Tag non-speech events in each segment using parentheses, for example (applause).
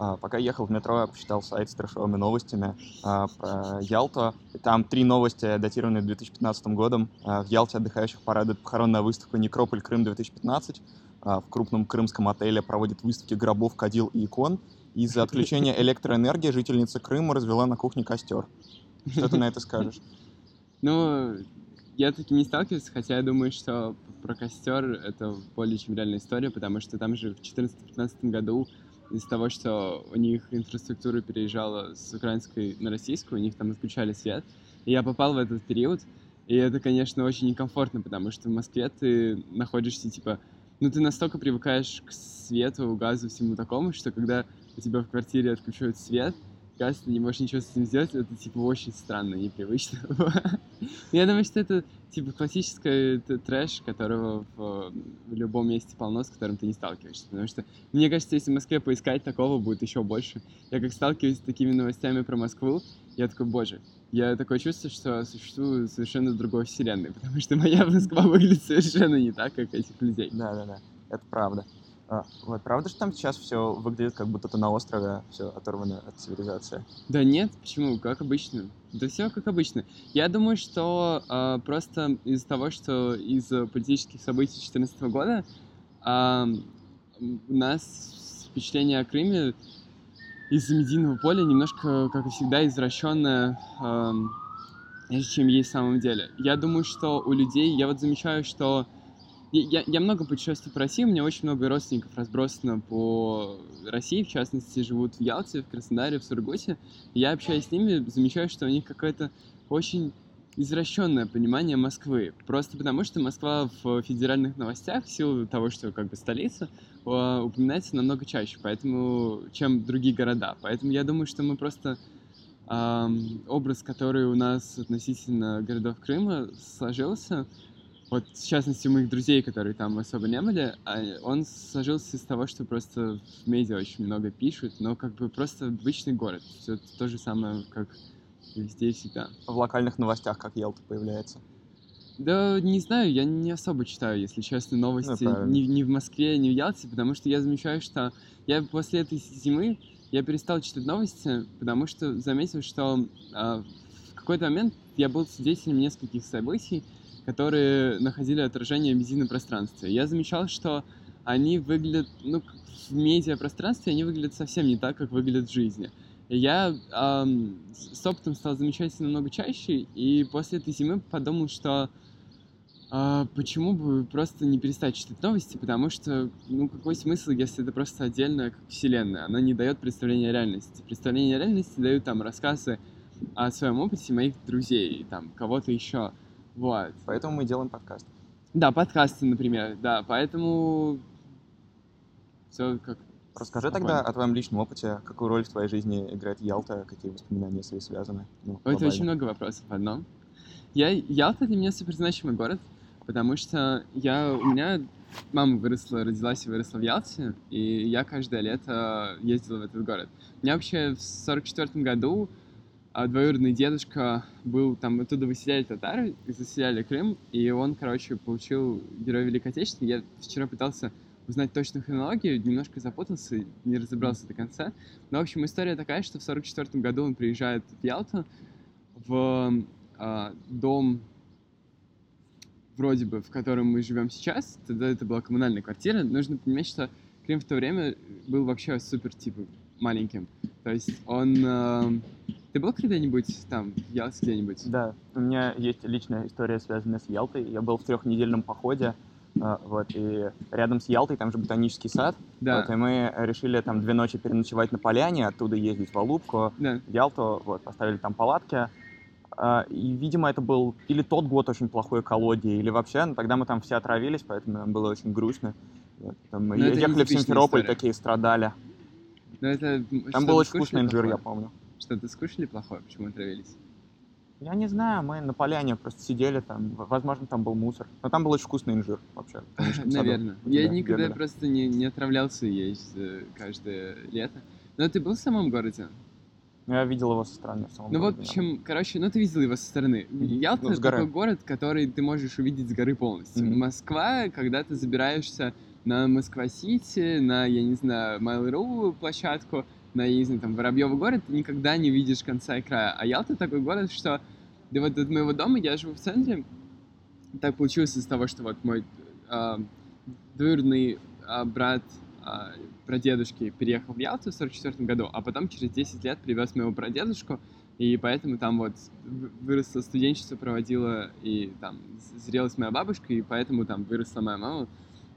А, пока ехал в метро, я почитал сайт с трэшовыми новостями а, про Ялту. И там три новости, датированные 2015 годом. А, в Ялте отдыхающих порадует похоронная выставка «Некрополь Крым-2015». А, в крупном крымском отеле проводят выставки гробов, кадил и икон. Из-за (laughs) отключения электроэнергии жительница Крыма развела на кухне костер. Что ты на это скажешь? (laughs) Ну, я таки не сталкивался, хотя я думаю, что про костер это более чем реальная история, потому что там же в 2014-2015 году из-за того, что у них инфраструктура переезжала с украинской на российскую, у них там отключали свет. И я попал в этот период, и это, конечно, очень некомфортно, потому что в Москве ты находишься, типа, ну, ты настолько привыкаешь к свету, газу, всему такому, что когда у тебя в квартире отключают свет, ты не можешь ничего с этим сделать, это, типа, очень странно, непривычно. (laughs) Я думаю, что это, типа, классический трэш, которого в, в любом месте полно, с которым ты не сталкиваешься. Потому что, мне кажется, если в Москве поискать, такого будет еще больше. Я как сталкиваюсь с такими новостями про Москву, я такой, боже, я такое чувство, что существую совершенно другой вселенной, (laughs) потому что моя Москва (laughs) выглядит совершенно не так, как этих людей. Да-да-да, это правда. А, вот, правда, что там сейчас все выглядит, как будто ты на острове, все оторвано от цивилизации? Да нет, почему? Как обычно. Да все как обычно. Я думаю, что э, просто из-за того, что из политических событий 2014 года э, у нас впечатление о Крыме из-за медийного поля немножко, как и всегда, извращенное, э, чем есть в самом деле. Я думаю, что у людей, я вот замечаю, что я, я много путешествую по России, у меня очень много родственников разбросано по России, в частности, живут в Ялте, в Краснодаре, в Сургуте. Я общаюсь с ними, замечаю, что у них какое-то очень извращенное понимание Москвы. Просто потому, что Москва в федеральных новостях, в силу того, что как бы столица, упоминается намного чаще, поэтому, чем другие города. Поэтому я думаю, что мы просто образ, который у нас относительно городов Крыма сложился, вот в частности у моих друзей, которые там особо не были, а, он сложился из того, что просто в медиа очень много пишут, но как бы просто обычный город. Все то же самое, как везде и всегда. В локальных новостях как Ялта появляется? Да, не знаю, я не особо читаю, если честно, новости ну, ни, ни в Москве, ни в Ялте, потому что я замечаю, что я после этой зимы я перестал читать новости, потому что заметил, что э, в какой-то момент я был свидетелем нескольких событий, которые находили отражение в медийном. Я замечал, что они выглядят, ну, в медиапространстве они выглядят совсем не так, как выглядят в жизни. Я эм, с опытом стал замечать это намного чаще, и после этой зимы подумал, что э, почему бы просто не перестать читать новости, потому что, ну, какой смысл, если это просто отдельная как вселенная, она не дает представления о реальности. Представление о реальности дают там рассказы о своем опыте моих друзей, там, кого-то еще. Вот. Поэтому мы делаем подкаст. Да, подкасты, например, да, поэтому все как Расскажи спокойно. тогда о твоем личном опыте, какую роль в твоей жизни играет Ялта, какие воспоминания с ней связаны? Ну, Это очень много вопросов в одном. Я, Ялта для меня супер значимый город, потому что я, у меня мама выросла, родилась и выросла в Ялте, и я каждое лето ездила в этот город. У меня вообще в сорок четвертом году а двоюродный дедушка был там, оттуда выселяли татары, заселяли Крым, и он, короче, получил Герой Великой Отечественной. Я вчера пытался узнать точную хронологию, немножко запутался, не разобрался до конца. Но, в общем, история такая, что в 44 году он приезжает в Ялту, в э, дом, вроде бы, в котором мы живем сейчас, тогда это была коммунальная квартира. Нужно понимать, что Крым в то время был вообще супер, типа, маленьким. То есть он... Э, ты был когда-нибудь там, в Ялте где-нибудь? Да, у меня есть личная история, связанная с Ялтой. Я был в трехнедельном походе, а, вот, и рядом с Ялтой там же ботанический сад. Да. Вот, и мы решили там две ночи переночевать на поляне, оттуда ездить в Алубку, да. в Ялту, вот, поставили там палатки. А, и, видимо, это был или тот год очень плохой экологии, или вообще, ну, тогда мы там все отравились, поэтому нам было очень грустно. Вот, там мы ехали в Симферополь, история. такие страдали. Но это, там был очень вкусный инжир, я помню. Что-то скушали плохое? Почему отравились? Я не знаю, мы на поляне просто сидели там, возможно, там был мусор. Но там был очень вкусный инжир вообще. (laughs) Наверное. Я никогда бегали. просто не, не отравлялся есть э, каждое лето. Но ты был в самом городе? Я видел его со стороны. В самом ну, городе, в общем, да. короче, ну ты видел его со стороны. Ялта ну, — такой город, который ты можешь увидеть с горы полностью. Mm-hmm. Москва, когда ты забираешься на Москва-Сити, на, я не знаю, Mail.ru площадку, на, я не знаю, там, Воробьевый город, ты никогда не видишь конца и края. А Ялта такой город, что да вот от моего дома я живу в центре, так получилось из-за того, что вот мой э, двоюродный э, брат э, прадедушки переехал в Ялту в 44 году, а потом через 10 лет привез моего прадедушку, и поэтому там вот выросло студенчество, проводила, и там зрелась моя бабушка, и поэтому там выросла моя мама.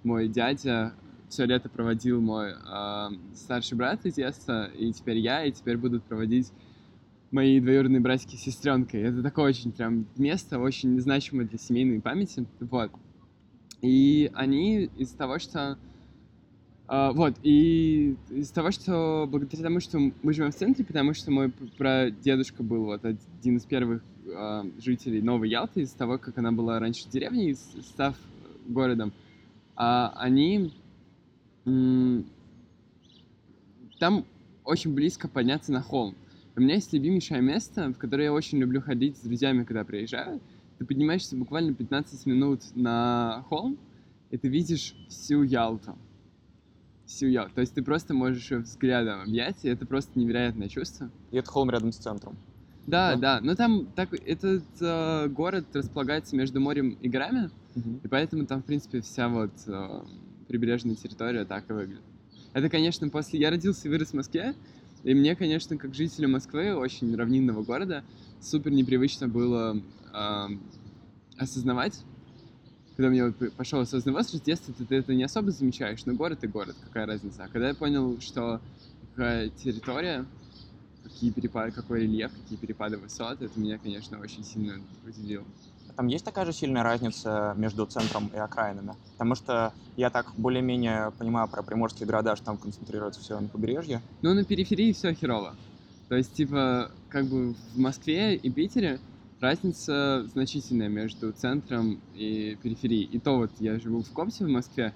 Мой дядя все лето проводил мой э, старший брат из детства, и теперь я, и теперь будут проводить мои двоюродные братики и сестренкой. Это такое очень прям место, очень значимое для семейной памяти. Вот. И они из того, что Uh, вот, и из того, что благодаря тому, что мы живем в центре, потому что мой прадедушка был вот один из первых uh, жителей Новой Ялты, из того, как она была раньше деревней, став городом, они... Um, там очень близко подняться на холм. У меня есть любимейшее место, в которое я очень люблю ходить с друзьями, когда приезжаю. Ты поднимаешься буквально 15 минут на холм, и ты видишь всю Ялту всю я. То есть ты просто можешь ее взглядом объять, и это просто невероятное чувство. И это холм рядом с центром. Да, да, да. Но там так, этот э, город располагается между морем и горами, угу. и поэтому там, в принципе, вся вот э, прибрежная территория так и выглядит. Это, конечно, после... Я родился и вырос в Москве, и мне, конечно, как жителю Москвы, очень равнинного города, супер непривычно было э, осознавать, когда мне вот пошел осознанный возраст, в детстве ты, ты это не особо замечаешь, но город и город, какая разница. А когда я понял, что какая территория, какие перепады, какой рельеф, какие перепады высот, это меня, конечно, очень сильно удивило. А там есть такая же сильная разница между центром и окраинами? Потому что я так более-менее понимаю про приморские города, что там концентрируется все на побережье. Ну, на периферии все херово. То есть, типа, как бы в Москве и Питере разница значительная между центром и периферией. И то вот я живу в Комсе в Москве,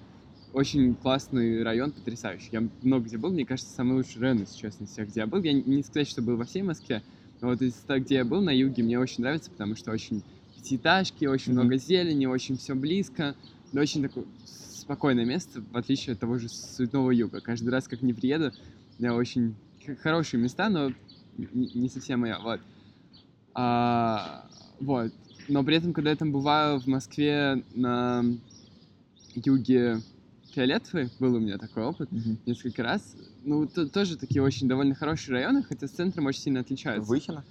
очень классный район, потрясающий. Я много где был, мне кажется, самый лучший район, если честно, из всех, где я был. Я не сказать, что был во всей Москве, но вот из того, где я был, на юге, мне очень нравится, потому что очень пятиэтажки, очень mm-hmm. много зелени, очень все близко. Но очень такое спокойное место, в отличие от того же суетного юга. Каждый раз, как не приеду, я очень хорошие места, но не совсем моя. Вот. А, вот. Но при этом, когда я там бываю в Москве на юге Фиолетовый, был у меня такой опыт mm-hmm. несколько раз. Ну, то, тоже такие очень довольно хорошие районы, хотя с центром очень сильно отличаются. Выхино?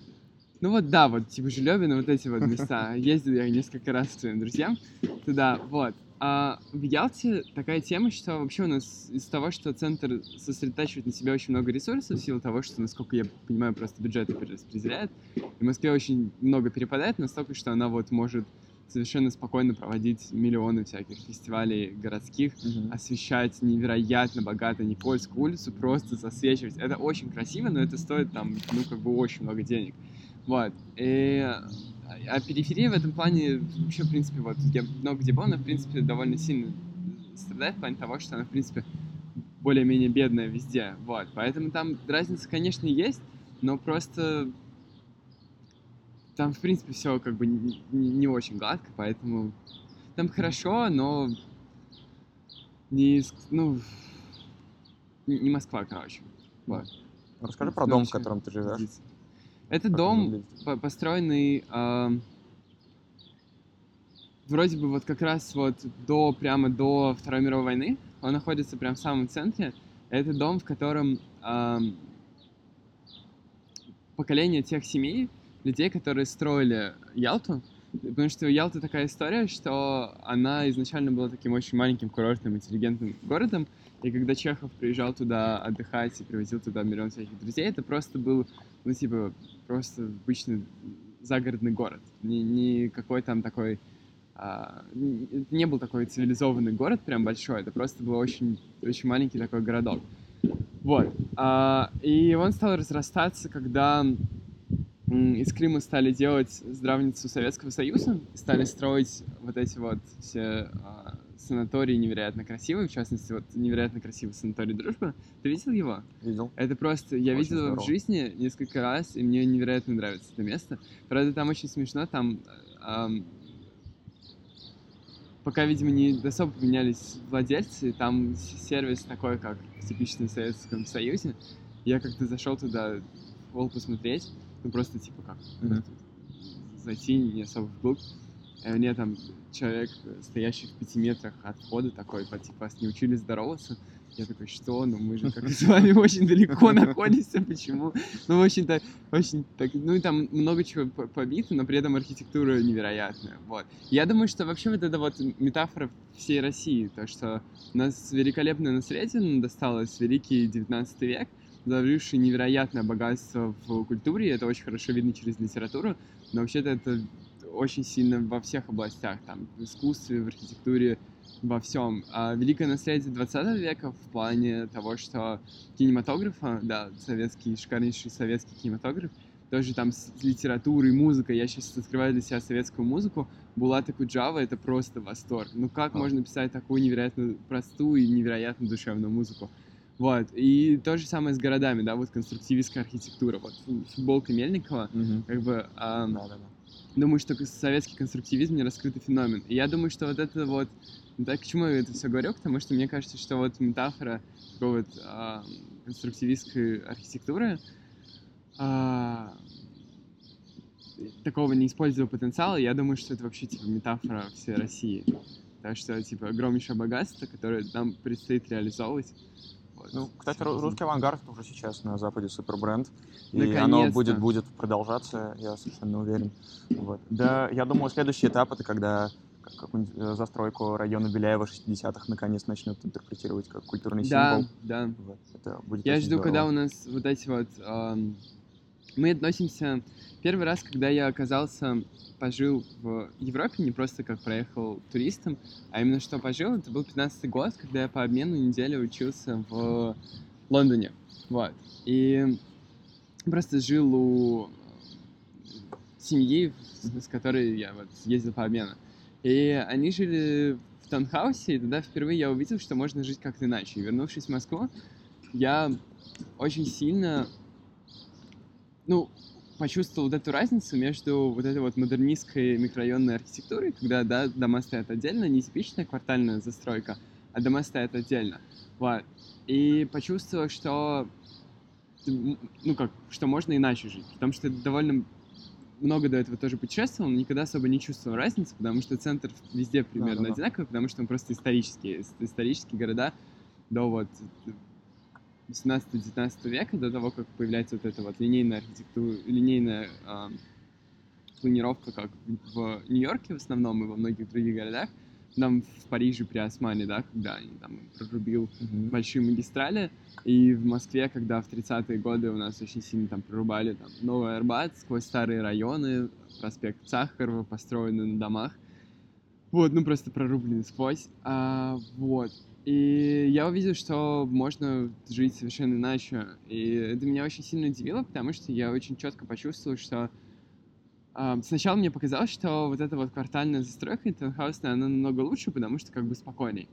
Ну вот да, вот типа Жильёвина, вот эти вот места. (laughs) Ездил я несколько раз к своим друзьям туда, вот. А в Ялте такая тема, что вообще у нас из того, что центр сосредотачивает на себе очень много ресурсов, в силу того, что, насколько я понимаю, просто бюджеты перераспределяет, и Москве очень много перепадает, настолько, что она вот может совершенно спокойно проводить миллионы всяких фестивалей городских, mm-hmm. освещать невероятно богато Никольскую улицу, просто засвечивать. Это очень красиво, но это стоит там, ну, как бы очень много денег. Вот. И а периферия в этом плане, вообще, в принципе, вот я много где был, она, в принципе, довольно сильно страдает в плане того, что она, в принципе, более-менее бедная везде, вот. Поэтому там разница, конечно, есть, но просто там, в принципе, все как бы не, не очень гладко, поэтому там хорошо, но не, ну, не Москва, короче. Вот. Расскажи про дом, в котором ты живешь. Это как дом, по построенный э, вроде бы вот как раз вот до, прямо до Второй мировой войны. Он находится прямо в самом центре. Это дом, в котором э, поколение тех семей, людей, которые строили Ялту, Потому что Ялта такая история, что она изначально была таким очень маленьким курортным, интеллигентным городом, и когда Чехов приезжал туда отдыхать и привозил туда миллион всяких друзей, это просто был, ну, типа, просто обычный загородный город. Не, не какой там такой... А, не был такой цивилизованный город прям большой, это просто был очень, очень маленький такой городок. Вот. А, и он стал разрастаться, когда из Крыма стали делать здравницу Советского Союза, стали строить вот эти вот все а, санатории невероятно красивые, в частности, вот невероятно красивый санаторий Дружба. Ты видел его? Видел. Это просто, я очень видел его в жизни несколько раз, и мне невероятно нравится это место. Правда, там очень смешно, там эм, пока, видимо, не особо поменялись владельцы, там сервис такой, как в типичном Советском Союзе. Я как-то зашел туда, пол посмотреть, ну просто типа как, mm-hmm. зайти не особо вглубь. И мне там человек, стоящий в пяти метрах от входа, такой, типа, вас не учили здороваться. Я такой, что? Ну мы же как с вами (laughs) очень далеко находимся, почему? Ну, в общем-то, очень так, ну и там много чего побито, но при этом архитектура невероятная, вот. Я думаю, что вообще вот это вот метафора всей России, то, что у нас великолепное наследие досталось, великий 19 век, заложивший невероятное богатство в культуре, и это очень хорошо видно через литературу, но вообще-то это очень сильно во всех областях, там, в искусстве, в архитектуре, во всем. А великое наследие 20 века в плане того, что кинематографа, да, советский, шикарнейший советский кинематограф, тоже там с литературой, музыкой, я сейчас открываю для себя советскую музыку, Булата Куджава — это просто восторг. Ну как а. можно писать такую невероятно простую и невероятно душевную музыку? Вот, и то же самое с городами, да, вот конструктивистская архитектура, вот футболка Мельникова, угу. как бы... А, да, да, да думаю, что советский конструктивизм не раскрытый феномен. И я думаю, что вот это вот... Так, к чему я это все говорю? Потому что мне кажется, что вот метафора такой вот а, конструктивистской архитектуры а, такого неиспользованного потенциала, я думаю, что это вообще типа метафора всей России. Так что, типа, огромнейшее богатство, которое нам предстоит реализовывать. Ну, кстати, русский авангард уже сейчас на Западе супер бренд. И оно будет, будет продолжаться, я совершенно уверен. Вот. Да, я думаю, следующий этап это когда какую-нибудь э, застройку района Беляева 60-х наконец начнут интерпретировать как культурный да, символ. Да, вот. Это будет Я жду, здорово. когда у нас вот эти вот... Эм, мы относимся... Первый раз, когда я оказался пожил в Европе, не просто как проехал туристом, а именно что пожил, это был 15 год, когда я по обмену неделю учился в Лондоне. Вот. И просто жил у семьи, с которой я вот ездил по обмену. И они жили в таунхаусе, и тогда впервые я увидел, что можно жить как-то иначе. И вернувшись в Москву, я очень сильно, ну, почувствовал вот эту разницу между вот этой вот модернистской микрорайонной архитектурой, когда, да, дома стоят отдельно, не типичная квартальная застройка, а дома стоят отдельно. Вот. И почувствовал, что ну как, что можно иначе жить. Потому что довольно много до этого тоже путешествовал, но никогда особо не чувствовал разницы, потому что центр везде примерно да, да, одинаковый, потому что мы просто исторические, исторические города до вот 18-19 века, до того, как появляется вот эта вот линейная архитектура, линейная э, планировка, как в Нью-Йорке в основном и во многих других городах, там в Париже при Османе, да, когда они там прорубил mm-hmm. большие магистрали, и в Москве, когда в 30-е годы у нас очень сильно там прорубали там Новый Арбат сквозь старые районы, проспект Сахарова, построенный на домах, вот, ну просто прорубленный сквозь, а, вот, и я увидел, что можно жить совершенно иначе. И это меня очень сильно удивило, потому что я очень четко почувствовал, что э, сначала мне показалось, что вот эта вот квартальная застройка таунхаусная, она намного лучше, потому что как бы спокойней.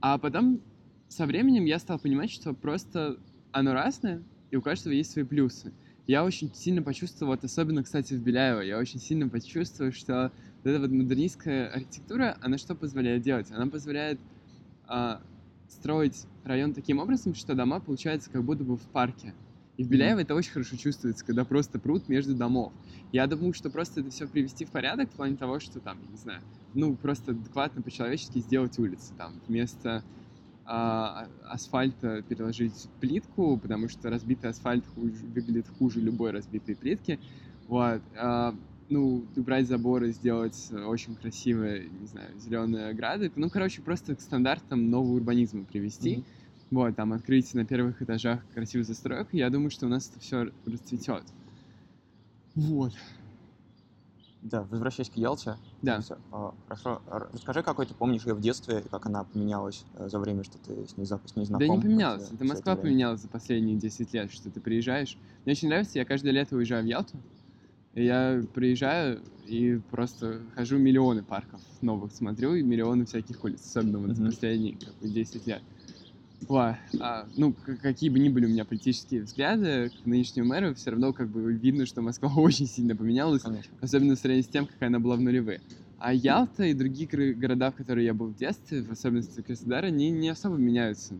А потом со временем я стал понимать, что просто оно разное, и у каждого есть свои плюсы. Я очень сильно почувствовал, вот особенно, кстати, в Беляево, я очень сильно почувствовал, что вот эта вот модернистская архитектура, она что позволяет делать? Она позволяет а, строить район таким образом, что дома получаются как будто бы в парке. И в Беляево mm-hmm. это очень хорошо чувствуется, когда просто пруд между домов. Я думаю, что просто это все привести в порядок в плане того, что там, я не знаю, ну, просто адекватно по-человечески сделать улицы. Там, вместо а, асфальта переложить плитку, потому что разбитый асфальт хуже, выглядит хуже любой разбитой плитки. Вот. А, ну, убрать заборы, сделать очень красивые, не знаю, зеленые ограды. Ну, короче, просто к стандартам нового урбанизма привести. Mm-hmm. Вот, там открыть на первых этажах красивую застройку. Я думаю, что у нас это все расцветет. Вот. Да, возвращаясь к Ялте. Да. Все. А, хорошо. Расскажи, какой ты помнишь ее в детстве, и как она поменялась э, за время, что ты с ней, с ней знаком? Да не поменялась. Это Москва это поменялась за последние 10 лет, что ты приезжаешь. Мне очень нравится, я каждое лето уезжаю в Ялту. И я приезжаю и просто хожу миллионы парков новых смотрю, и миллионы всяких улиц, особенно вот за последние как бы, 10 лет. Ва, а, ну, какие бы ни были у меня политические взгляды к нынешнему мэру, все равно как бы видно, что Москва (laughs) очень сильно поменялась, Конечно. особенно в сравнении с тем, какая она была в нулевые. А Ялта и другие города, в которые я был в детстве, в особенности Краснодар, они не особо меняются.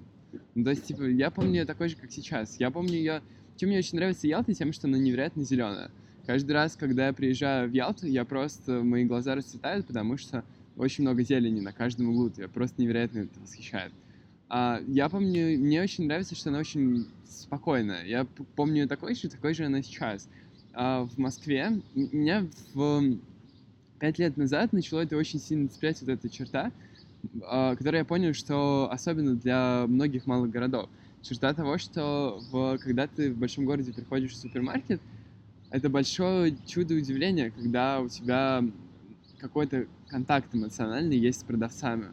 Ну, то есть, типа, я помню ее такой же, как сейчас. Я помню ее... Чем мне очень нравится Ялта, тем, что она невероятно зеленая. Каждый раз, когда я приезжаю в Ялту, я просто... Мои глаза расцветают, потому что очень много зелени на каждом углу. Я просто невероятно это восхищает. А, я помню, мне очень нравится, что она очень спокойная. Я помню такой же, такой же она сейчас. А в Москве меня в пять лет назад начало это очень сильно цеплять вот эта черта, а, которую я понял, что особенно для многих малых городов. Черта того, что в, когда ты в большом городе приходишь в супермаркет, это большое чудо удивления, когда у тебя какой-то контакт эмоциональный есть с продавцами.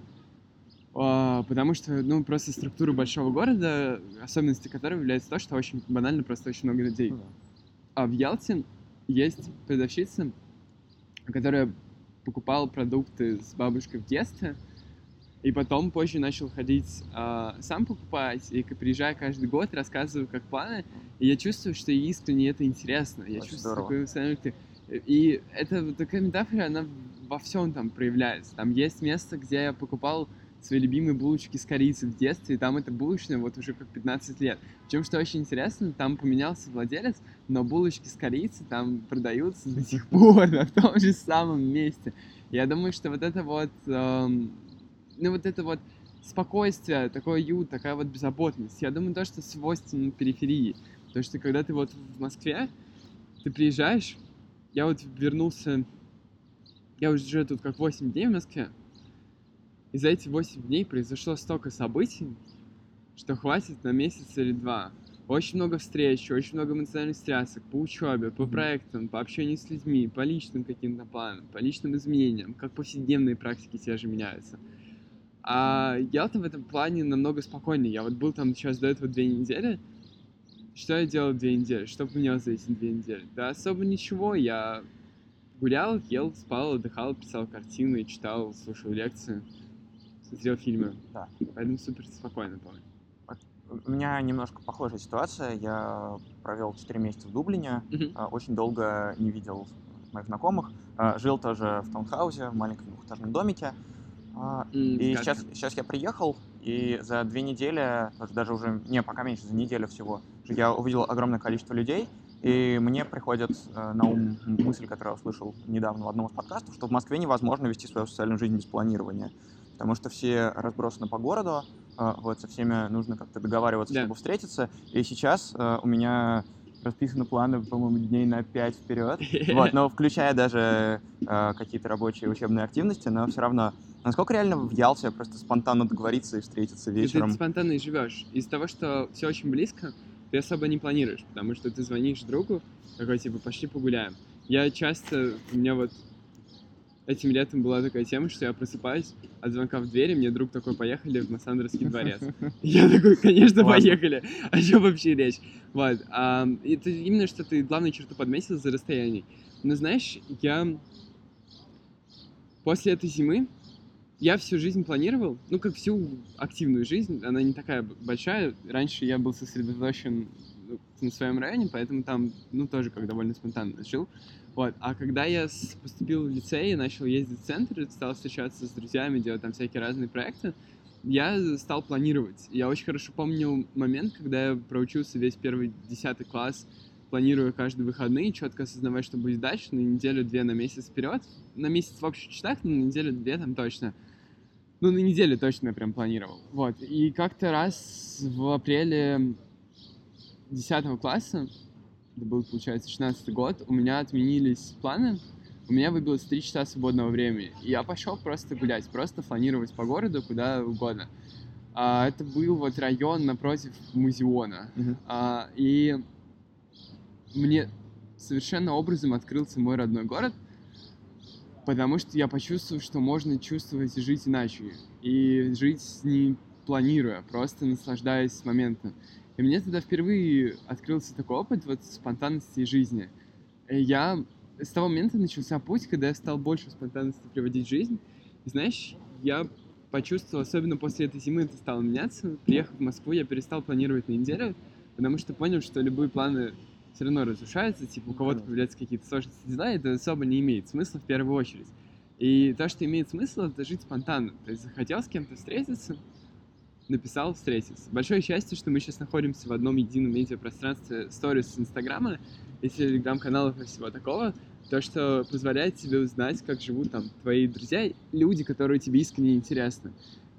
А, потому что, ну, просто структура большого города, особенности которого является то, что очень банально просто очень много людей. Ну а в Ялте есть продавщица, которая покупала продукты с бабушкой в детстве, и потом позже начал ходить э, сам покупать, и приезжая каждый год, рассказываю, как планы, и я чувствую, что искренне это интересно. Я Очень чувствую такой эмоциональный... И это такая метафора, она во всем там проявляется. Там есть место, где я покупал свои любимые булочки с корицей в детстве, и там это булочная вот уже как 15 лет. Причем, что очень интересно, там поменялся владелец, но булочки с корицей там продаются до сих пор (laughs) на том же самом месте. Я думаю, что вот это вот, эм, ну вот это вот спокойствие, такой уют, такая вот беззаботность, я думаю, то, что свойственно периферии. Потому что когда ты вот в Москве, ты приезжаешь, я вот вернулся, я уже тут как 8 дней в Москве, и за эти 8 дней произошло столько событий, что хватит на месяц или два. Очень много встреч, очень много эмоциональных стрясок по учебе, по проектам, по общению с людьми, по личным каким-то планам, по личным изменениям, как повседневные практики те же меняются. А Ялта в этом плане намного спокойнее. Я вот был там сейчас до этого две недели. Что я делал две недели? Что поменялось за эти две недели? Да особо ничего. Я гулял, ел, спал, отдыхал, писал картины, читал, слушал лекции смотрел фильмы. Да. Поэтому супер спокойно помню. У меня немножко похожая ситуация. Я провел 4 месяца в Дублине, uh-huh. очень долго не видел моих знакомых. А, жил тоже в таунхаусе, в маленьком двухэтажном домике. Mm, и сейчас, сейчас я приехал, и за две недели, даже уже, не, пока меньше, за неделю всего, я увидел огромное количество людей, и мне приходит э, на ум мысль, которую я услышал недавно в одном из подкастов, что в Москве невозможно вести свою социальную жизнь без планирования потому что все разбросаны по городу, а, вот, со всеми нужно как-то договариваться, да. чтобы встретиться. И сейчас э, у меня расписаны планы, по-моему, дней на пять вперед, (laughs) вот, но включая даже э, какие-то рабочие учебные активности, но все равно, насколько реально в Ялте просто спонтанно договориться и встретиться вечером? И ты спонтанно и живешь. Из-за того, что все очень близко, ты особо не планируешь, потому что ты звонишь другу, такой, типа, пошли погуляем. Я часто, у меня вот этим летом была такая тема, что я просыпаюсь от звонка в двери, мне друг такой, поехали в Массандровский дворец. (laughs) Я такой, конечно, поехали. О чем вообще речь? Вот. Это именно что ты главную черту подметил за расстояние. Но знаешь, я после этой зимы я всю жизнь планировал, ну, как всю активную жизнь, она не такая большая. Раньше я был сосредоточен ну, на своем районе, поэтому там, ну, тоже как довольно спонтанно жил. Вот. А когда я поступил в лицей и начал ездить в центр, стал встречаться с друзьями, делать там всякие разные проекты, я стал планировать. Я очень хорошо помню момент, когда я проучился весь первый десятый класс, планируя каждые выходные, четко осознавая, что будет дальше, на неделю-две, на месяц вперед. На месяц в общих но на неделю-две там точно. Ну, на неделю точно я прям планировал. Вот. И как-то раз в апреле 10 класса это был, получается, 16 год, у меня отменились планы, у меня выбилось 3 часа свободного времени. И я пошел просто гулять, просто фланировать по городу куда угодно. А, это был вот район напротив музеона. Uh-huh. А, и мне совершенно образом открылся мой родной город, потому что я почувствовал, что можно чувствовать и жить иначе. И жить не планируя, просто наслаждаясь моментом. И мне тогда впервые открылся такой опыт вот спонтанности жизни. И я с того момента начался путь, когда я стал больше спонтанности приводить в жизнь. И знаешь, я почувствовал, особенно после этой зимы это стало меняться. Приехав в Москву, я перестал планировать на неделю, потому что понял, что любые планы все равно разрушаются, типа у кого-то появляются какие-то сложности дела, и это особо не имеет смысла в первую очередь. И то, что имеет смысл, это жить спонтанно. То есть захотел с кем-то встретиться, написал встретиться. Большое счастье, что мы сейчас находимся в одном едином медиапространстве сторис Инстаграма и телеграм-каналов и всего такого, то, что позволяет тебе узнать, как живут там твои друзья, люди, которые тебе искренне интересны.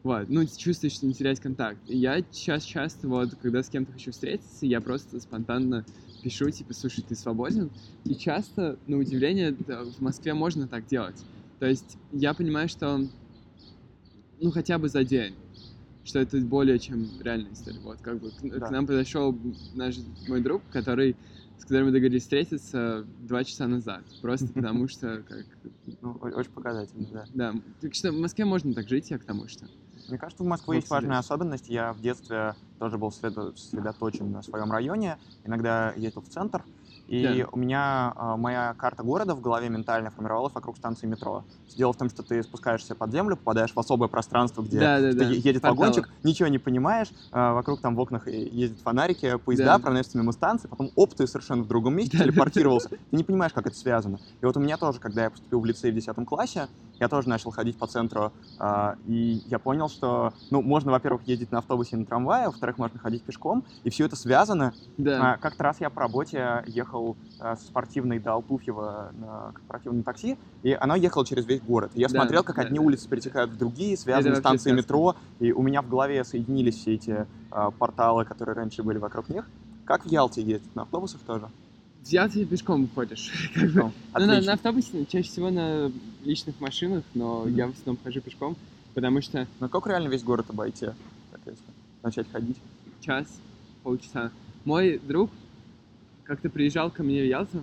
Вот, ну, чувствуешь, что не терять контакт. И я сейчас часто, вот, когда с кем-то хочу встретиться, я просто спонтанно пишу, типа, слушай, ты свободен? И часто, на удивление, в Москве можно так делать. То есть я понимаю, что, ну, хотя бы за день, что это более чем реальная история. Вот, как бы к, да. к нам подошел наш мой друг, который с которым мы договорились встретиться два часа назад. Просто (laughs) потому что как... Ну, очень показательно, да. Да. Так что в Москве можно так жить, я к тому что. Мне кажется, в Москве есть важная особенность. Я в детстве тоже был сосредоточен на своем районе. Иногда ездил в центр, и да. у меня э, моя карта города в голове ментально формировалась вокруг станции метро. Дело в том, что ты спускаешься под землю, попадаешь в особое пространство, где да, да, да. едет Порталы. вагончик, ничего не понимаешь, э, вокруг там в окнах ездят фонарики, поезда, да. проносятся мимо станции, потом оп, ты совершенно в другом месте да, телепортировался. Да. Ты не понимаешь, как это связано. И вот у меня тоже, когда я поступил в лицей в 10 классе, я тоже начал ходить по центру, э, и я понял, что, ну, можно, во-первых, ездить на автобусе и на трамвае, во-вторых, можно ходить пешком, и все это связано. Да. Э, как-то раз я по работе ехал э, спортивной до Алпуфьева на корпоративном такси, и оно ехало через весь город. И я да, смотрел, как да, одни да. улицы перетекают в другие, связаны станции метро, и у меня в голове соединились все эти порталы, которые раньше были вокруг них. Как в Ялте ездить? На автобусах тоже? В Ялте пешком ходишь. (laughs) Ну, на, на автобусе чаще всего на личных машинах, но mm-hmm. я в основном хожу пешком, потому что... Ну как реально весь город обойти, начать ходить? Час, полчаса. Мой друг как-то приезжал ко мне в Ялту,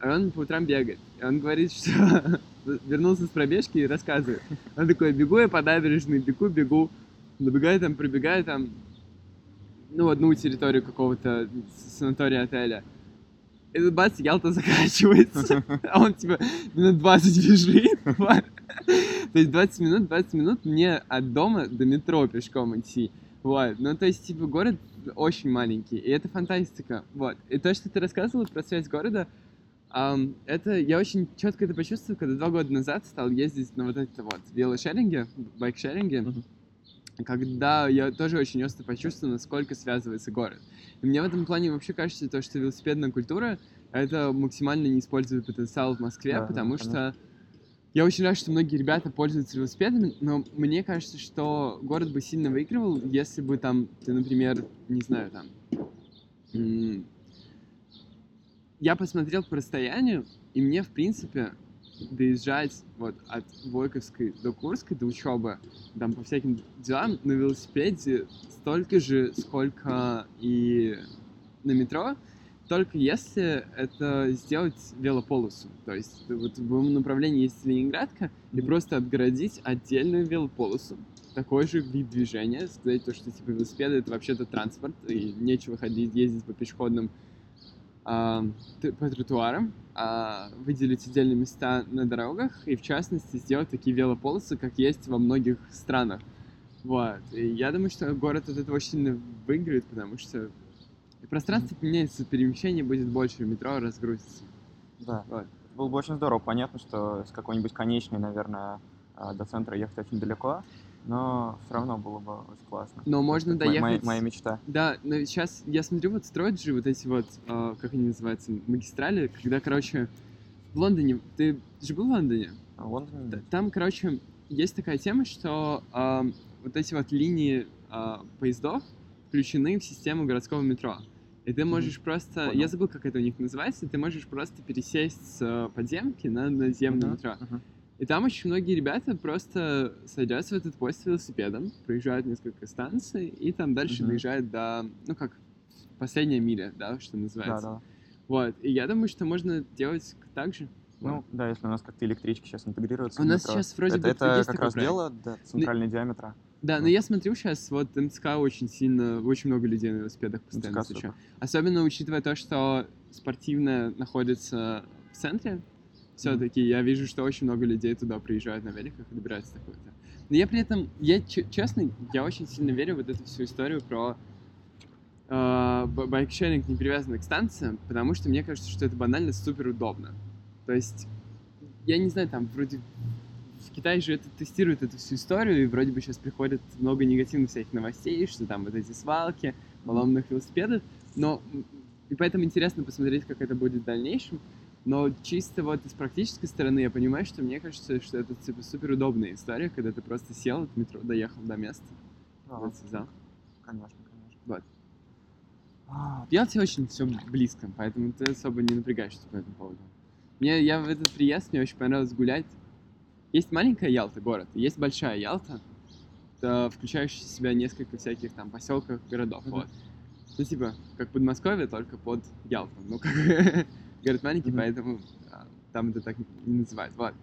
а он по утрам бегает. И он говорит, что (laughs) вернулся с пробежки и рассказывает. Он такой, бегу я по набережной, бегу, бегу, добегаю там, пробегаю там, ну, одну территорию какого-то санатория отеля. Тут бац, Ялта заканчивается. (laughs) А он типа минут 20 бежит. То есть 20 минут, 20 минут мне от дома до метро пешком идти. Вот. Ну, то есть, типа, город очень маленький, и это фантастика. Вот. И то, что ты рассказывала про связь города, Um, это я очень четко это почувствовал, когда два года назад стал ездить на вот это вот велошеринге, байкшеринге, uh-huh. когда я тоже очень остро почувствовал, насколько связывается город. И мне в этом плане вообще кажется, то, что велосипедная культура — это максимально неиспользуемый потенциал в Москве, да, потому что я очень рад, что многие ребята пользуются велосипедами, но мне кажется, что город бы сильно выигрывал, если бы там, ты, например, не знаю, там, я посмотрел по расстоянию, и мне, в принципе, доезжать вот от Войковской до Курской, до учебы, там по всяким делам на велосипеде столько же, сколько и на метро, только если это сделать велополосу. То есть вот в моем направлении есть Ленинградка, mm-hmm. и просто отгородить отдельную велополосу. Такой же вид движения, сказать то, что типа велосипеды это вообще-то транспорт, и нечего ходить, ездить по пешеходным по тротуарам, а, выделить отдельные места на дорогах и, в частности, сделать такие велополосы, как есть во многих странах. Вот. И я думаю, что город от этого очень сильно выиграет, потому что пространство поменяется, перемещение будет больше, метро разгрузится. Да. Вот. Было бы очень здорово. Понятно, что с какой-нибудь конечной, наверное, а, до центра ехать очень далеко, но все равно было бы очень классно. Но можно доехать... Моя, моя мечта. Да, но сейчас я смотрю, вот строят же вот эти вот, э, как они называются, магистрали, когда, короче, в Лондоне, ты же был в Лондоне? В Лондоне? Да, там, короче, есть такая тема, что э, вот эти вот линии э, поездов включены в систему городского метро. И ты можешь mm-hmm. просто, Понял. я забыл, как это у них называется, ты можешь просто пересесть с подземки на наземное mm-hmm. метро. Uh-huh. И там очень многие ребята просто садятся в этот поезд с велосипедом, проезжают несколько станций, и там дальше mm-hmm. доезжают до, ну как, последняя миля, да, что называется. Да, да. Вот, и я думаю, что можно делать так же. Ну, вот. да, если у нас как-то электрички сейчас интегрируются. У нас метро. сейчас вроде это, бы Это как раз проект. дело, да, центральный но, диаметра. Да, но я смотрю сейчас, вот МЦК очень сильно, очень много людей на велосипедах постоянно встречаю. Особенно учитывая то, что спортивная находится в центре, все-таки я вижу, что очень много людей туда приезжают на великах и добираются такое-то. Но я при этом, я честно, я очень сильно верю в вот эту всю историю про э, байкшеринг не привязанный к станциям, потому что мне кажется, что это банально супер удобно. То есть, я не знаю, там вроде в Китае же это тестируют эту всю историю, и вроде бы сейчас приходит много негативных всяких новостей, что там вот эти свалки, поломанных велосипедов, но и поэтому интересно посмотреть, как это будет в дальнейшем. Но чисто вот из практической стороны я понимаю, что мне кажется, что это типа супер удобная история, когда ты просто сел от метро, доехал до места, А, вот связал. Конечно, конечно. Вот. А, очень все близко, поэтому ты особо не напрягаешься по этому поводу. Мне, я в этот приезд, мне очень понравилось гулять. Есть маленькая Ялта, город, есть большая Ялта, включающая в себя несколько всяких там поселков, городов, Мгм. вот. Ну, типа, как Подмосковье, только под Ялту. Ну, как (laughs) город маленький, Мгм. поэтому а, там это так не называют, вот.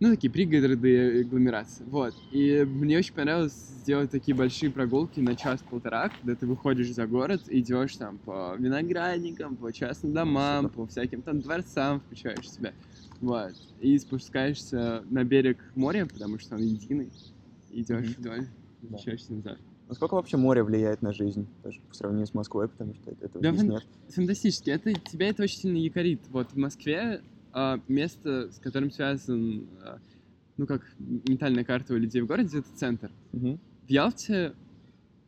Ну, такие пригороды, агломерации, вот. И мне очень понравилось сделать такие большие прогулки на час-полтора, когда ты выходишь за город, идешь там по виноградникам, по частным домам, Супер. по всяким там дворцам, включаешь себя, вот. И спускаешься на берег моря, потому что он единый, идешь Мгм. вдоль, Да. возвращаешься назад. Насколько вообще море влияет на жизнь, даже по сравнению с Москвой, потому что этого Да, здесь нет. Фантастически. Это, тебя это очень сильно якорит. Вот в Москве а, место, с которым связан, а, ну, как ментальная карта у людей в городе, это центр. Мгм. В Ялте,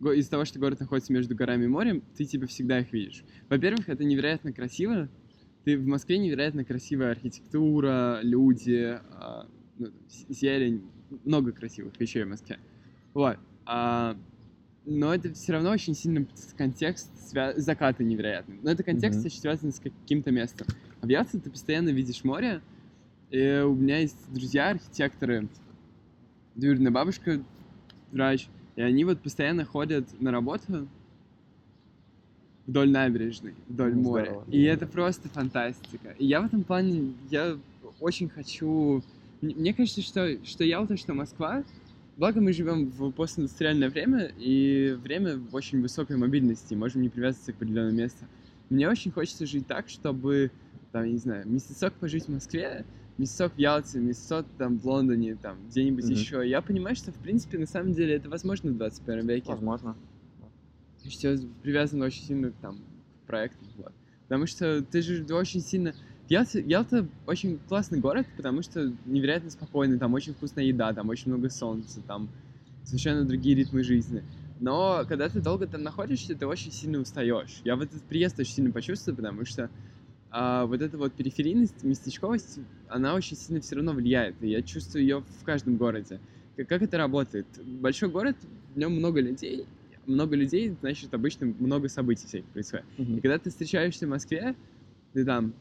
из-за того, что город находится между горами и морем, ты типа всегда их видишь. Во-первых, это невероятно красиво. Ты в Москве невероятно красивая архитектура, люди, а, ну, зелень, много красивых вещей в Москве. Вот. А, но это все равно очень сильно контекст, свя- закаты невероятные. Но это контекст Мгм. очень связан с каким-то местом. А в Ялте ты постоянно видишь море. И у меня есть друзья, архитекторы, двоюродная бабушка, врач, и они вот постоянно ходят на работу вдоль набережной, вдоль Ну, моря. здорово. И это просто фантастика. И я в этом плане, я очень хочу... Мне мне кажется, что, что Ялта, что Москва, благо мы живем в постиндустриальное время, и время в очень высокой мобильности, можем не привязываться к определенному месту. Мне очень хочется жить так, чтобы, там, я не знаю, месяцок пожить в Москве, месяцок в Ялте, месяцок там в Лондоне, там где-нибудь Мгм. еще. Я понимаю, что в принципе на самом деле это возможно в 21 веке. Возможно. Сейчас привязан очень сильно там к проектам, вот. Потому что ты же очень сильно... Ялта, Ялта очень классный город, потому что невероятно спокойный, там очень вкусная еда, там очень много солнца, там совершенно другие ритмы жизни. Но когда ты долго там находишься, ты очень сильно устаешь. Я в этот приезд очень сильно почувствовал, потому что а, вот эта вот периферийность, местечковость, она очень сильно все равно влияет. И я чувствую ее в каждом городе. Как, как это работает? Большой город, в нем много людей, много людей, значит, обычно много событий всяких происходит. И Мгм. когда ты встречаешься в Москве, ты там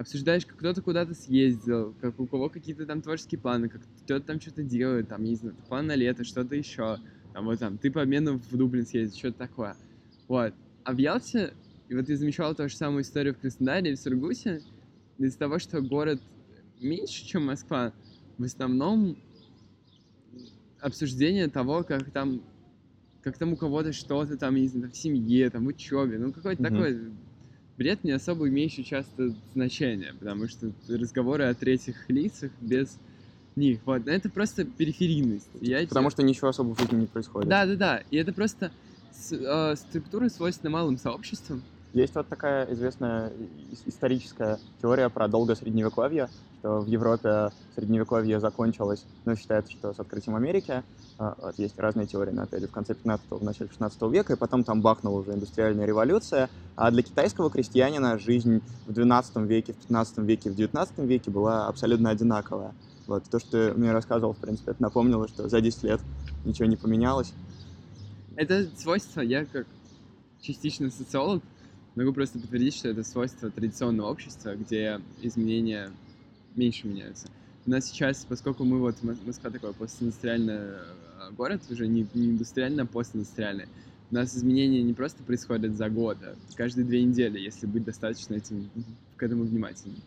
обсуждаешь, как кто-то куда-то съездил, как у кого какие-то там творческие планы, как кто-то там что-то делает, там, не знаю, план на лето, что-то еще. Там вот там, ты по обмену в Дублин съездил, что-то такое. Вот. А в Ялте, и вот я замечал ту же самую историю в Краснодаре и в Сургуте, из-за того, что город меньше, чем Москва, в основном обсуждение того, как там как там у кого-то что-то там, не знаю, в семье, там, в учебе, ну, какой-то Мгм. такой бред, не особо имеющий часто значение, потому что разговоры о третьих лицах без них, вот, это просто периферийность. Я Потому те- что ничего особо в жизни не происходит. Да, да, да, и это просто с- э, структура свойственна малым сообществам, Есть вот такая известная историческая теория про долгое средневековье, что в Европе средневековье закончилось, ну, считается, что с открытием Америки. А, Вот есть разные теории, но опять же в конце 15-го, в начале 16 века, и потом там бахнула уже индустриальная революция. А для китайского крестьянина жизнь в 12 веке, в 15 веке, в 19 веке была абсолютно одинаковая. Вот то, что ты мне рассказывал, в принципе, это напомнило, что за 10 лет ничего не поменялось. Это свойство, я как частично социолог могу просто подтвердить, что это свойство традиционного общества, где изменения меньше меняются. У нас сейчас, поскольку мы вот, Мос- Москва такой постиндустриальный э, город, уже не, не индустриальный, а постиндустриальный, у нас изменения не просто происходят за год, а каждые две недели, если быть достаточно этим, к этому внимательным.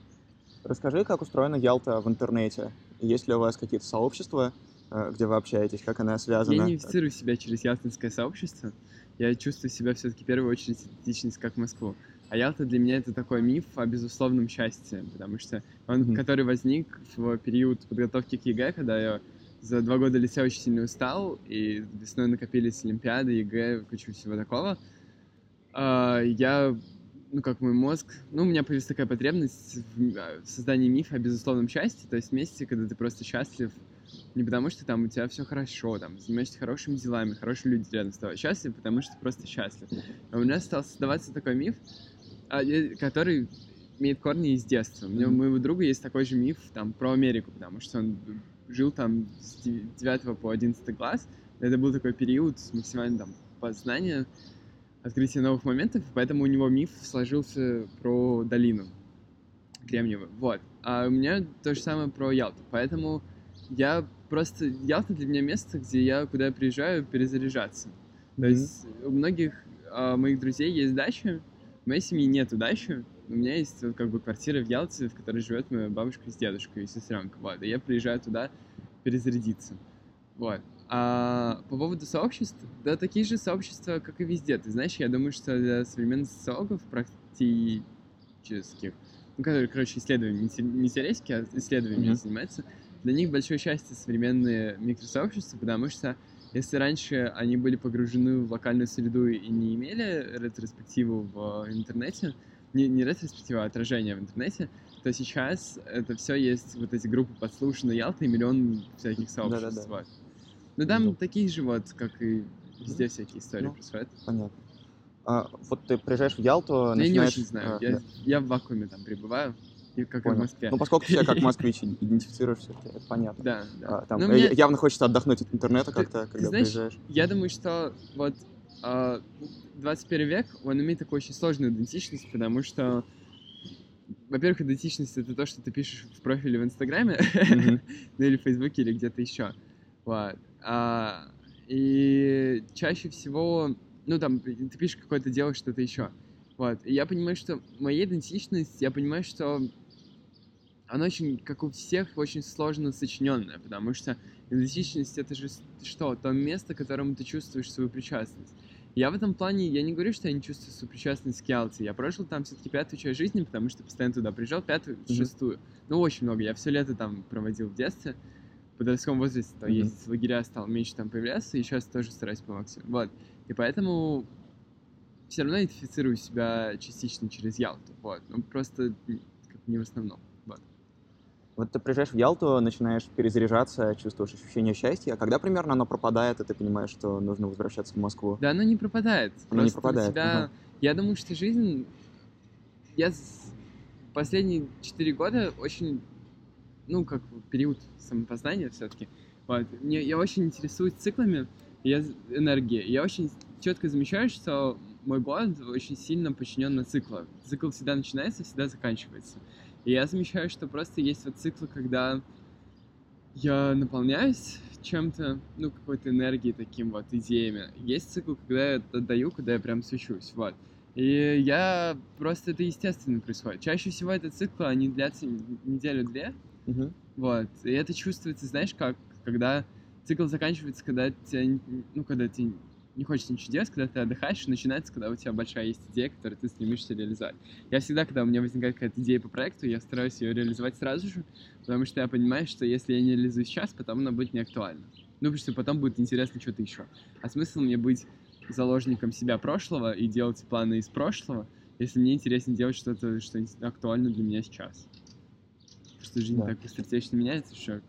Расскажи, как устроена Ялта в интернете. Есть ли у вас какие-то сообщества, э, где вы общаетесь, как она связана? Я не идентифицирую себя через ялтинское сообщество. Я чувствую себя все-таки в первую очередь идентичность как Москву. А Ялта для меня это такой миф о безусловном счастье, потому что он, Мгм. который возник в период подготовки к ЕГЭ, когда я за два года лицея очень сильно устал, и весной накопились Олимпиады, ЕГЭ, куча всего такого. А, Я ну, как мой мозг, ну, у меня появилась такая потребность в а, создании мифа о безусловном счастье, то есть месте, когда ты просто счастлив, не потому что там у тебя все хорошо, там, занимаешься хорошими делами, хорошие люди рядом с тобой, счастлив, потому что просто счастлив. А у меня стал создаваться такой миф, а, который имеет корни из детства. У меня, у моего друга есть такой же миф там про Америку, потому что он жил там с 9 по 11 класс. Это был такой период максимально там познания, открытия новых моментов, поэтому у него миф сложился про долину Кремниевую. Вот. А у меня то же самое про Ялту. Поэтому я просто... Ялта для меня место, где я, куда я приезжаю, перезаряжаться. Mm-hmm. То есть у многих а, моих друзей есть дача, в моей семьи нет дачи, у меня есть вот, как бы квартира в Ялте, в которой живет моя бабушка с дедушкой и сестренка. Вот. И я приезжаю туда перезарядиться. Вот. А по поводу сообществ, да, такие же сообщества, как и везде. Ты знаешь, я думаю, что для современных социологов практических, ну, которые, короче, исследованиями, не теоретики, а исследованиями mm-hmm. занимаются, для них большое счастье современные микросообщества, потому что если раньше они были погружены в локальную среду и не имели ретроспективу в интернете, не, не ретроспектива, а отражение в интернете, то сейчас это все есть, вот эти группы подслушаны Ялты и миллион всяких сообществ. Да, да, да. Ну там да. такие же вот, как и везде всякие истории ну, происходят. Понятно. А, вот ты приезжаешь в Ялту, Я начинаешь... не очень знаю, а, я, да. я в вакууме там пребываю. И как Понял. в Москве. Ну, поскольку ты себя как (laughs) москвич идентифицируешь, это понятно. Да, да. А, там, мне... Явно хочется отдохнуть от интернета как-то, когда знаешь, приезжаешь. Я думаю, что вот 21 век, он имеет такую очень сложную идентичность, потому что во-первых, идентичность это то, что ты пишешь в профиле в Инстаграме, mm-hmm. (laughs) ну или в Фейсбуке, или где-то еще. Вот. А, и чаще всего, ну там, ты пишешь какое-то дело, что-то еще. Вот. И я понимаю, что моя идентичность, я понимаю, что она очень, как у всех, очень сложно сочиненная, потому что идентичность это же что? То место, к которому ты чувствуешь свою причастность. Я в этом плане, я не говорю, что я не чувствую сопричастность к Ялте. Я прожил там все-таки пятую часть жизни, потому что постоянно туда приезжал, пятую, mm-hmm. шестую. Ну, очень много. Я все лето там проводил в детстве. В подростковом возрасте там, mm-hmm. ездить в лагеря стал меньше там появляться, и сейчас тоже стараюсь по максимуму. Вот. И поэтому все равно идентифицирую себя частично через Ялту. Вот. Ну, просто не в основном. Вот ты приезжаешь в Ялту, начинаешь перезаряжаться, чувствуешь ощущение счастья, а когда примерно оно пропадает, и ты понимаешь, что нужно возвращаться в Москву? Да, оно не пропадает. Оно Просто не пропадает. Тебя... Ага. Я думаю, что жизнь... Я последние четыре года очень, ну, как период самопознания все-таки, вот, мне, я очень интересуюсь циклами я, энергии. Я очень четко замечаю, что мой год очень сильно подчинен на циклы. Цикл всегда начинается, всегда заканчивается. И я замечаю, что просто есть вот циклы, когда я наполняюсь чем-то, ну, какой-то энергией, таким вот идеями. Есть цикл, когда я отдаю, когда я прям свечусь, вот. И я просто это естественно происходит. Чаще всего это циклы, они длятся неделю-две, uh-huh. вот. И это чувствуется, знаешь, как, когда цикл заканчивается, когда тебя, ну, когда тебе не хочется ничего делать, когда ты отдыхаешь, начинается, когда у тебя большая есть идея, которую ты стремишься реализовать. Я всегда, когда у меня возникает какая-то идея по проекту, я стараюсь ее реализовать сразу же, потому что я понимаю, что если я не реализую сейчас, потом она будет не актуальна. Ну, потому что потом будет интересно что-то еще. А смысл мне быть заложником себя прошлого и делать планы из прошлого, если мне интересно делать что-то, что актуально для меня сейчас. Потому что жизнь да. так быстротечно меняется, что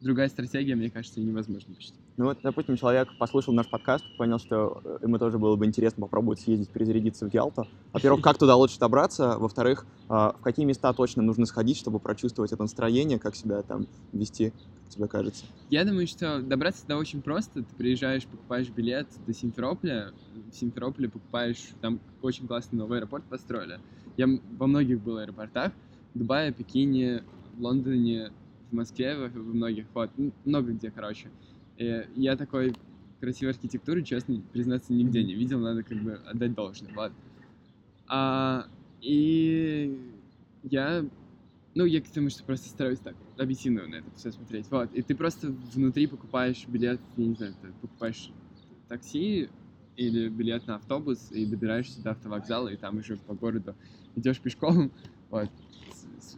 другая стратегия, мне кажется, невозможна почти. Ну вот, допустим, человек послушал наш подкаст, понял, что э, ему тоже было бы интересно попробовать съездить, перезарядиться в Ялту. Во-первых, как туда лучше добраться? Во-вторых, а, в какие места точно нужно сходить, чтобы прочувствовать это настроение, как себя там вести, как тебе кажется? Я думаю, что добраться туда очень просто. Ты приезжаешь, покупаешь билет до Симферополя, в Симферополе покупаешь, там очень классный новый аэропорт построили. Я во многих был аэропортах, в Дубае, Пекине, Лондоне, в Москве, во многих, вот, много где, короче. И я такой красивой архитектуры, честно признаться, нигде не видел, надо как бы отдать должное, ладно. А, и я, ну, я к тому, что просто стараюсь так объективно на это все смотреть, вот. И ты просто внутри покупаешь билет, я не знаю, ты покупаешь такси или билет на автобус и добираешься до автовокзала, и там уже по городу идешь пешком, вот,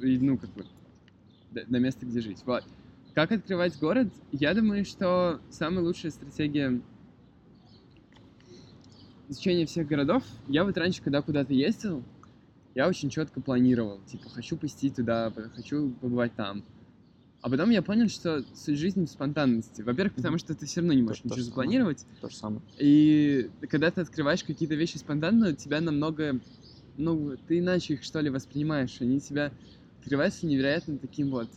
и, ну, как бы, до, до места, где жить, вот. Как открывать город? Я думаю, что самая лучшая стратегия изучения всех городов. Я вот раньше, когда куда-то ездил, я очень четко планировал, типа, хочу посетить туда, хочу побывать там. А потом я понял, что суть жизни в спонтанности. Во-первых, потому что ты все равно не можешь то, ничего то запланировать. То же самое. И когда ты открываешь какие-то вещи спонтанно, тебя намного... Ну, ты иначе их, что ли, воспринимаешь. Они тебя открываются невероятно таким вот,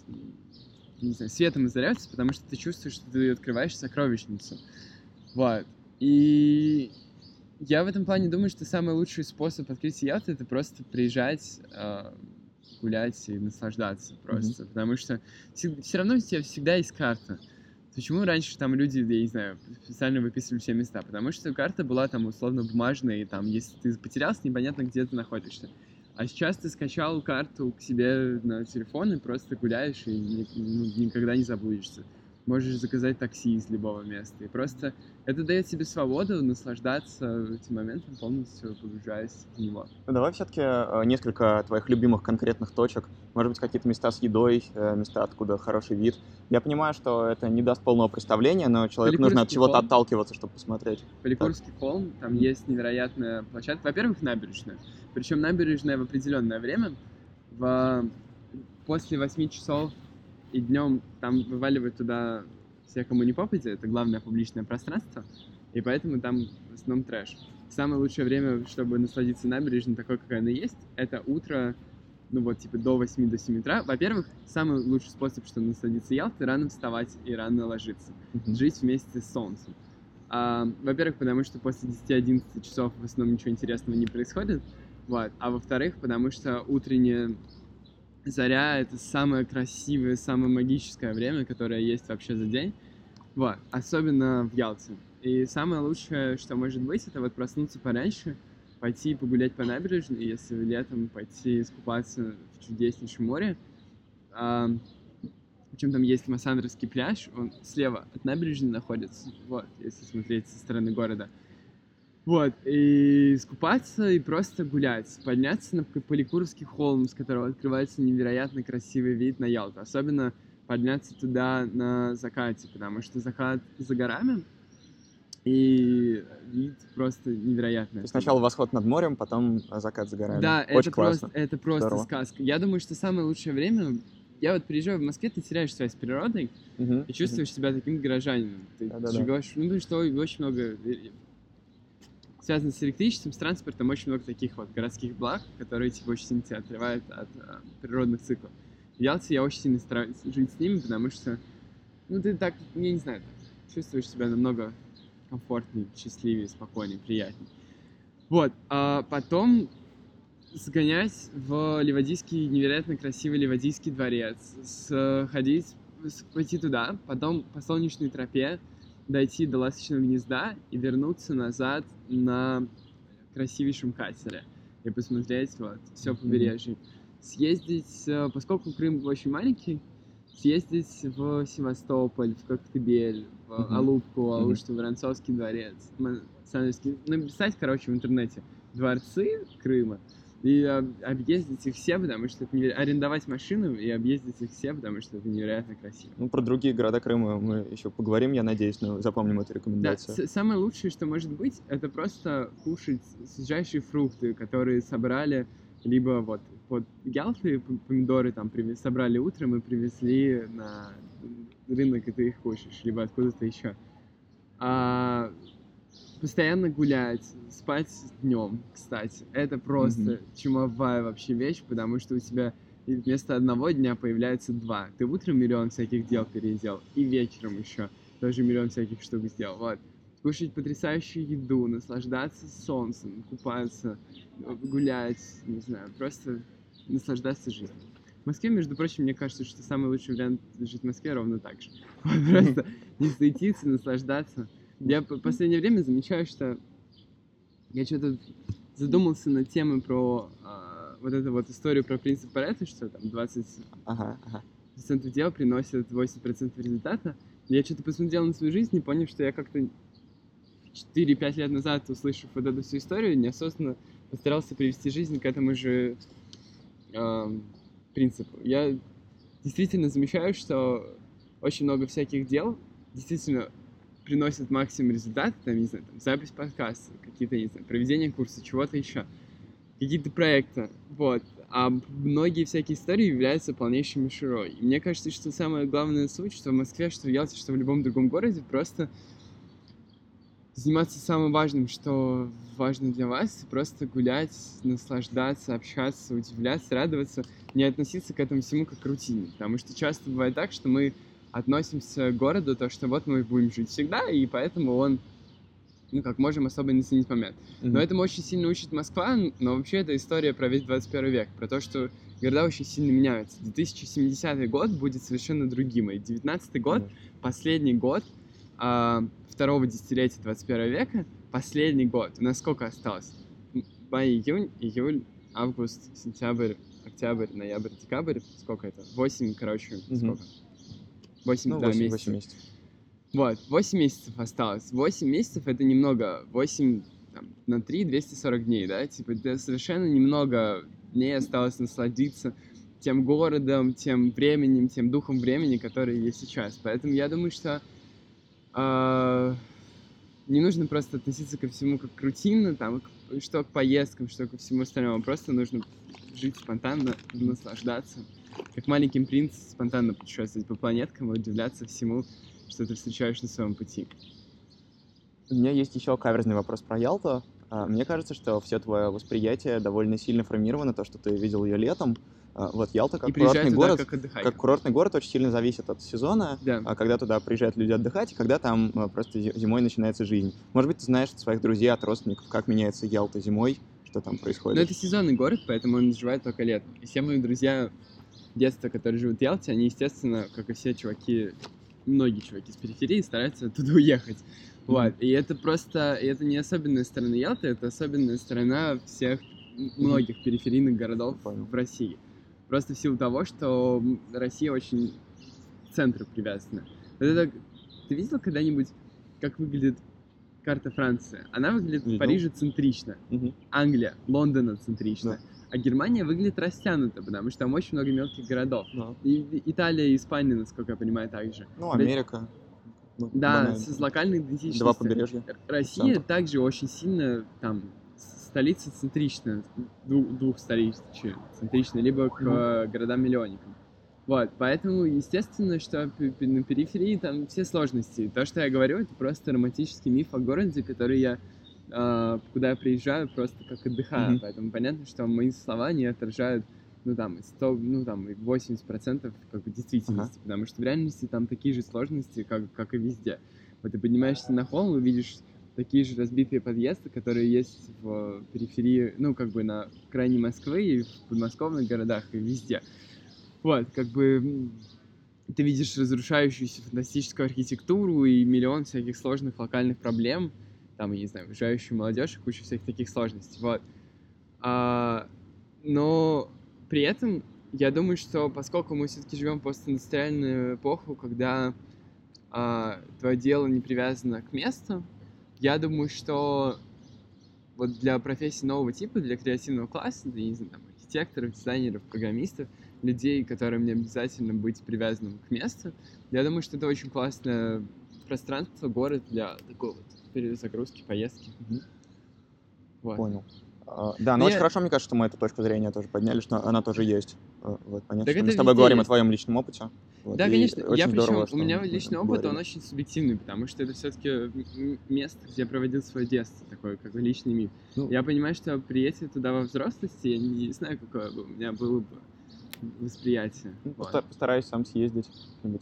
не знаю, светом озаряются, потому что ты чувствуешь, что ты открываешь сокровищницу. Вот. И я в этом плане думаю, что самый лучший способ открыть Ялту — это просто приезжать, э, гулять и наслаждаться просто. Mm-hmm. Потому что все равно у тебя всегда есть карта. Почему раньше там люди, я не знаю, специально выписывали все места? Потому что карта была там условно бумажная, и там, если ты потерялся, непонятно, где ты находишься. А сейчас ты скачал карту к себе на телефон и просто гуляешь, и ну, никогда не забудешься можешь заказать такси из любого места. И просто это дает тебе свободу наслаждаться этим моментом, полностью погружаясь в него. Ну, давай все-таки э, несколько твоих любимых конкретных точек. Может быть, какие-то места с едой, э, места, откуда хороший вид. Я понимаю, что это не даст полного представления, но человеку нужно от чего-то отталкиваться, чтобы посмотреть. Поликурский холм, там есть невероятная площадка. Во-первых, набережная. Причем набережная в определенное время. В... После 8 часов и днем там вываливают туда все, кому не попадет, это главное публичное пространство, и поэтому там в основном трэш. Самое лучшее время, чтобы насладиться набережной такой, какая она есть, это утро, ну вот, типа до 8 до 7 утра. Во-первых, самый лучший способ, чтобы насладиться Ялтой, рано вставать и рано ложиться. Mm-hmm. Жить вместе с солнцем. А, во-первых, потому что после 10-11 часов в основном ничего интересного не происходит. Вот. А во-вторых, потому что утреннее заря — это самое красивое, самое магическое время, которое есть вообще за день. Вот, особенно в Ялте. И самое лучшее, что может быть, это вот проснуться пораньше, пойти погулять по набережной, если летом пойти искупаться в чудеснейшем море. А, причем там есть Массандровский пляж, он слева от набережной находится, вот, если смотреть со стороны города. Вот, и искупаться, и просто гулять, подняться на Поликурский холм, с которого открывается невероятно красивый вид на Ялту. Особенно подняться туда на закате, потому что закат за горами, и вид просто невероятный. Сначала восход над морем, потом закат за горами. Да, Очень это классно. просто, это просто Здорово. сказка. Я думаю, что самое лучшее время... Я вот приезжаю в Москве, ты теряешь связь с природой uh-huh, и чувствуешь uh-huh. себя таким горожанином. Ты да, да, живешь, да. ну, что очень много связано с электричеством, с транспортом, очень много таких вот городских благ, которые типа очень сильно тебя отрывают от а, природных циклов. В Ялте я очень сильно стараюсь жить с ними, потому что, ну, ты так, я не знаю, чувствуешь себя намного комфортнее, счастливее, спокойнее, приятнее. Вот, а потом сгонять в Ливадийский, невероятно красивый Ливадийский дворец, сходить, пойти туда, потом по солнечной тропе дойти до ласточного гнезда и вернуться назад на красивейшем катере и посмотреть вот все побережье. Съездить, э, поскольку Крым очень маленький, съездить в Севастополь, в Коктебель, в uh-huh. Алупку, Алушты, uh-huh. Воронцовский дворец, Саневский. Написать, короче, в интернете дворцы Крыма, и объездить их все, потому что это невероятно... арендовать машину и объездить их все, потому что это невероятно красиво. Ну, про другие города Крыма мы еще поговорим, я надеюсь, но запомним эту рекомендацию. Да, самое лучшее, что может быть, это просто кушать свежайшие фрукты, которые собрали либо вот под Ялты помидоры там привез, собрали утром и привезли на рынок, и ты их кушаешь, либо откуда-то еще. А постоянно гулять, спать днем, кстати. Это просто mm-hmm. чумовая вообще вещь, потому что у тебя вместо одного дня появляется два. Ты утром миллион всяких дел переделал, и вечером еще тоже миллион всяких штук сделал. Вот. Кушать потрясающую еду, наслаждаться солнцем, купаться, гулять, не знаю, просто наслаждаться жизнью. В Москве, между прочим, мне кажется, что самый лучший вариант жить в Москве ровно так же. (laughs) Просто не суетиться, наслаждаться. Я в последнее время замечаю, что я что-то задумался над темой про а, вот эту вот историю про принцип Паретта, что там 20% ага, ага. дела приносит 80% результата. Я что-то посмотрел на свою жизнь и понял, что я как-то 4-5 лет назад, услышав вот эту всю историю, неосознанно постарался привести жизнь к этому же э, принципу. Я действительно замечаю, что очень много всяких дел действительно приносит максимум результата, там, не знаю, там, запись подкаста, какие-то, не знаю, проведение курса, чего-то еще. какие-то проекты, вот. А многие всякие истории являются полнейшей мишурой. И мне кажется, что самое главное суть, что в Москве, что в Ялте, что в любом другом городе, просто заниматься самым важным, что важно для вас, просто гулять, наслаждаться, общаться, удивляться, радоваться, не относиться к этому всему как к рутине. Потому что часто бывает так, что мы относимся к городу, то, что вот мы будем жить всегда, и поэтому он, ну, как можем особо не ценить момент. Mm-hmm. Но этому очень сильно учит Москва, но вообще это история про весь 21 век, про то, что города очень сильно меняются. 2070 год будет совершенно другим, и 19 год, mm-hmm. последний год а, второго десятилетия 21 века, последний год, у нас сколько осталось? Май, июнь, июль, август, сентябрь, октябрь, ноябрь, декабрь, сколько это? Восемь, короче, mm-hmm. сколько? Восемь, ну, да, 8, месяцев. 8 месяцев. Вот, 8 месяцев осталось. 8 месяцев это немного. 8 там, на 3 240 дней, да? Типа, это совершенно немного дней осталось насладиться тем городом, тем временем, тем духом времени, который есть сейчас. Поэтому я думаю, что э, не нужно просто относиться ко всему как к рутинно, там, что к поездкам, что ко всему остальному. Просто нужно жить спонтанно, наслаждаться как маленький принц спонтанно путешествовать по планеткам и удивляться всему, что ты встречаешь на своем пути. У меня есть еще каверзный вопрос про Ялту. А, мне кажется, что все твое восприятие довольно сильно формировано, то, что ты видел ее летом. А, вот Ялта как курортный туда, город, как, как курортный город очень сильно зависит от сезона, да. А, когда туда приезжают люди отдыхать, и когда там просто зимой начинается жизнь. Может быть, ты знаешь от своих друзей, от родственников, как меняется Ялта зимой, что там происходит. Но это сезонный город, поэтому он живет только летом. И все мои друзья детства, которые живут в Ялте, они, естественно, как и все чуваки, многие чуваки с периферии стараются оттуда уехать. Вот. И это просто, и это не особенная сторона Ялты, это особенная сторона всех многих периферийных городов в России. Просто в силу того, что Россия очень к центру привязана. Вот это, ты видел когда-нибудь, как выглядит карта Франции? Она выглядит Видел. в Париже центрично, угу. Англия, Лондона центрично. Да. А Германия выглядит растянуто, потому что там очень много мелких городов. Да. И Италия и Испания, насколько я понимаю, также. Ну, Америка. Ну, да, банально. с локальной идентичностью. Два побережья. Россия Центр. также очень сильно там столица центричная, двух, двух столиц центричная, либо к mm-hmm. городам-миллионникам. Вот, поэтому, естественно, что на периферии там все сложности. То, что я говорю, это просто романтический миф о городе, который я куда я приезжаю просто как отдыхаю. Mm-hmm. Поэтому понятно, что мои слова не отражают ну там, 100, ну там, 80% как бы действительности, uh-huh. потому что в реальности там такие же сложности, как, как и везде. Вот ты поднимаешься на холм и видишь такие же разбитые подъезды, которые есть в периферии, ну, как бы на крайне Москвы и в подмосковных городах, и везде. Вот, как бы ты видишь разрушающуюся фантастическую архитектуру и миллион всяких сложных локальных проблем, там, я не знаю, уезжающую молодежь и кучу всяких таких сложностей, вот. А, но при этом я думаю, что поскольку мы все-таки живем в постиндустриальную эпоху, когда а, твое дело не привязано к месту, я думаю, что вот для профессии нового типа, для креативного класса, для, не знаю, там, архитекторов, дизайнеров, программистов, людей, которым не обязательно быть привязанным к месту, я думаю, что это очень классное пространство, город для такого вот перезагрузки, поездки. Угу. Вот. Понял. А, да, но, но ну, очень я... хорошо, мне кажется, что мы эту точку зрения тоже подняли, что она тоже есть. А, вот, понятно, что мы с тобой говорим есть. о твоем личном опыте. Вот, да, конечно. Я причем, у меня личный опыт, говорим. он очень субъективный, потому что это все-таки место, где я проводил свое детство, такой как бы личный мир. Ну, я понимаю, что приятие туда во взрослости, я не знаю, какое бы у меня было бы восприятие. Ну, вот. Постараюсь сам съездить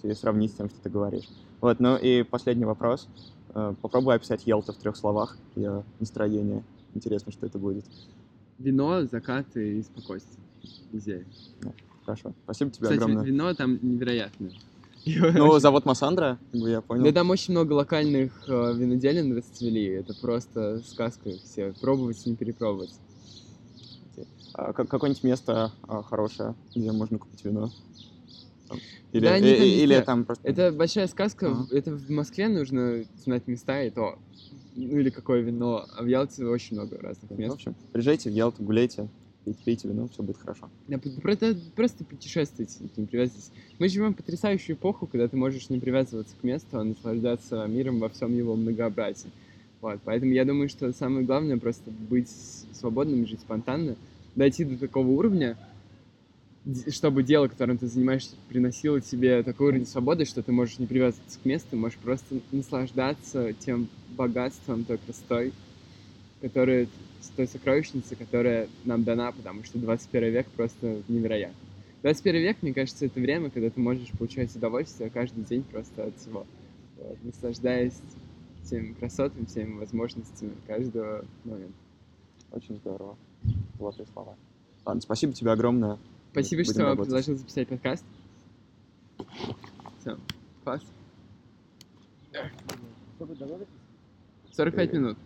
и сравнить с тем, что ты говоришь. Вот, ну и последний вопрос. Э, попробуй описать Елта в трех словах, ее настроение. Интересно, что это будет. Вино, закаты и спокойствие. Музей. Да, хорошо. Спасибо тебе Кстати, огромное. вино там невероятное. Ну, (laughs) завод Массандра, я понял. Да там очень много локальных э, виноделин расцвели. Это просто сказка все. Пробовать и не перепробовать. А, какое-нибудь место а, хорошее, где можно купить вино? Или, да, э, или там просто... Это большая сказка. Ага. Это в Москве нужно знать места и то. Ну или какое вино. А в Ялте очень много разных мест. В общем, приезжайте в Ялту, гуляйте, пейте, пейте вино, все будет хорошо. Да, просто, просто путешествуйте, не привязывайтесь. Мы живем в потрясающую эпоху, когда ты можешь не привязываться к месту, а наслаждаться миром во всем его многообразии. Вот, поэтому я думаю, что самое главное просто быть свободным, жить спонтанно, дойти до такого уровня, чтобы дело, которым ты занимаешься, приносило тебе такой уровень свободы, что ты можешь не привязываться к месту, можешь просто наслаждаться тем богатством, той красотой, которая, той сокровищницей, которая нам дана, потому что 21 век просто невероятный. 21 век, мне кажется, это время, когда ты можешь получать удовольствие каждый день просто от всего. Вот, наслаждаясь всеми красотами, всеми возможностями каждого момента. Очень здорово. Золотые слова. Ладно, спасибо тебе огромное. Спасибо, Будем что работать. предложил записать подкаст. Все, класс. 45 Привет. минут.